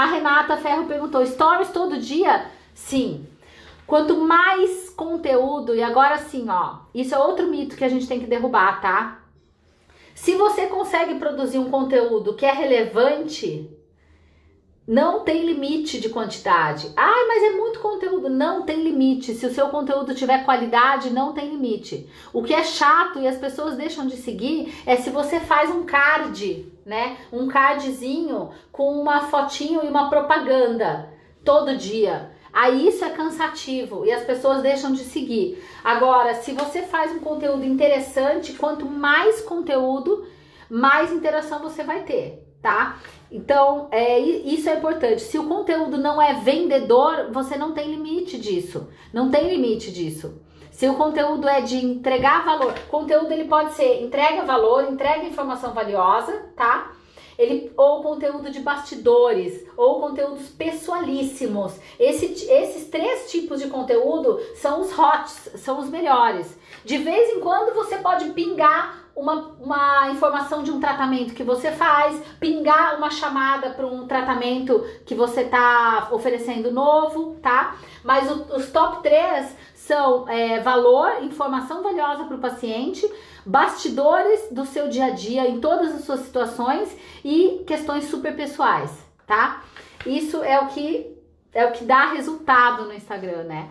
A Renata Ferro perguntou: stories todo dia? Sim. Quanto mais conteúdo, e agora sim, ó, isso é outro mito que a gente tem que derrubar, tá? Se você consegue produzir um conteúdo que é relevante, não tem limite de quantidade. Ai, mas é muito conteúdo. Não tem limite. Se o seu conteúdo tiver qualidade, não tem limite. O que é chato e as pessoas deixam de seguir é se você faz um card, né? Um cardzinho com uma fotinho e uma propaganda todo dia. Aí isso é cansativo e as pessoas deixam de seguir. Agora, se você faz um conteúdo interessante, quanto mais conteúdo, mais interação você vai ter, tá? Então, é, isso é importante. Se o conteúdo não é vendedor, você não tem limite disso. Não tem limite disso. Se o conteúdo é de entregar valor, conteúdo ele pode ser entrega valor, entrega informação valiosa, tá? ele, ou conteúdo de bastidores, ou conteúdos pessoalíssimos. Esse, esses três tipos de conteúdo são os hots, são os melhores. De vez em quando você pode pingar uma, uma informação de um tratamento que você faz, pingar uma chamada para um tratamento que você está oferecendo novo, tá? Mas o, os top 3 são é, valor, informação valiosa para o paciente, bastidores do seu dia a dia em todas as suas situações e questões super pessoais, tá? Isso é o que é o que dá resultado no Instagram, né?